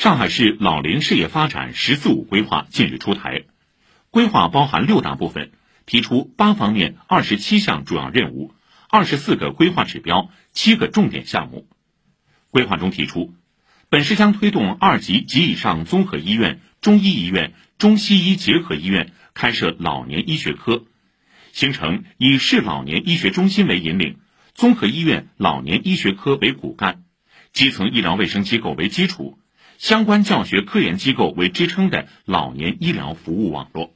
上海市老龄事业发展“十四五”规划近日出台，规划包含六大部分，提出八方面二十七项主要任务，二十四个规划指标，七个重点项目。规划中提出，本市将推动二级及以上综合医院、中医医院、中西医结合医院开设老年医学科，形成以市老年医学中心为引领，综合医院老年医学科为骨干，基层医疗卫生机构为基础。相关教学科研机构为支撑的老年医疗服务网络。